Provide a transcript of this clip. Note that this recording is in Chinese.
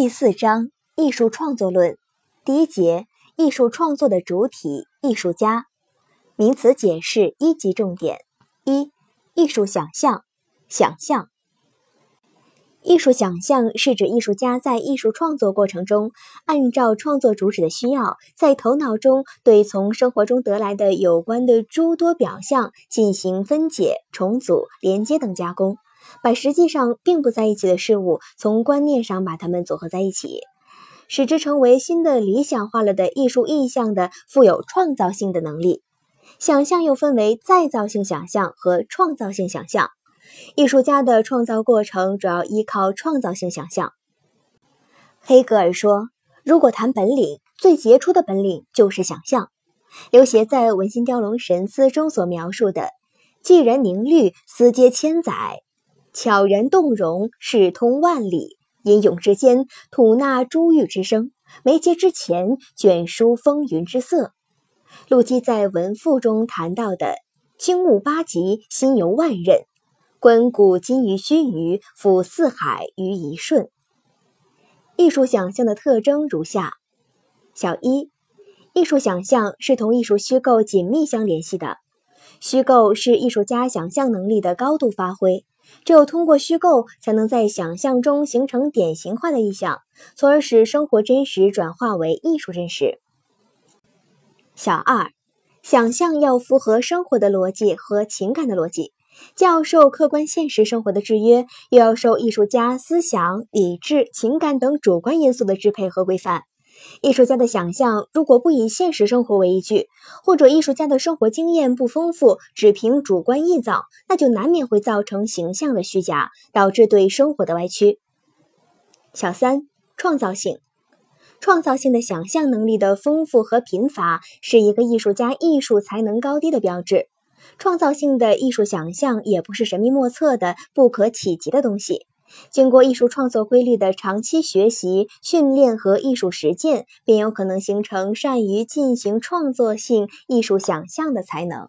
第四章艺术创作论。第一节艺术创作的主体艺术家。名词解释一级重点。一艺术想象想象。艺术想象是指艺术家在艺术创作过程中，按照创作主旨的需要，在头脑中对从生活中得来的有关的诸多表象进行分解、重组、连接等加工。把实际上并不在一起的事物，从观念上把它们组合在一起，使之成为新的理想化了的艺术意象的富有创造性的能力。想象又分为再造性想象和创造性想象。艺术家的创造过程主要依靠创造性想象。黑格尔说：“如果谈本领，最杰出的本领就是想象。”刘勰在《文心雕龙神思》中所描述的“既然凝虑，思接千载。”悄然动容，视通万里；吟咏之间，吐纳珠玉之声；眉睫之前，卷舒风云之色。陆机在《文赋》中谈到的“经悟八极，心游万仞；观古今于须臾，俯四海于一瞬。”艺术想象的特征如下：小一，艺术想象是同艺术虚构紧密相联系的。虚构是艺术家想象能力的高度发挥。只有通过虚构，才能在想象中形成典型化的意象，从而使生活真实转化为艺术真实。小二，想象要符合生活的逻辑和情感的逻辑，既要受客观现实生活的制约，又要受艺术家思想、理智、情感等主观因素的支配和规范。艺术家的想象如果不以现实生活为依据，或者艺术家的生活经验不丰富，只凭主观臆造，那就难免会造成形象的虚假，导致对生活的歪曲。小三，创造性，创造性的想象能力的丰富和贫乏，是一个艺术家艺术才能高低的标志。创造性的艺术想象也不是神秘莫测的、不可企及的东西。经过艺术创作规律的长期学习、训练和艺术实践，便有可能形成善于进行创作性艺术想象的才能。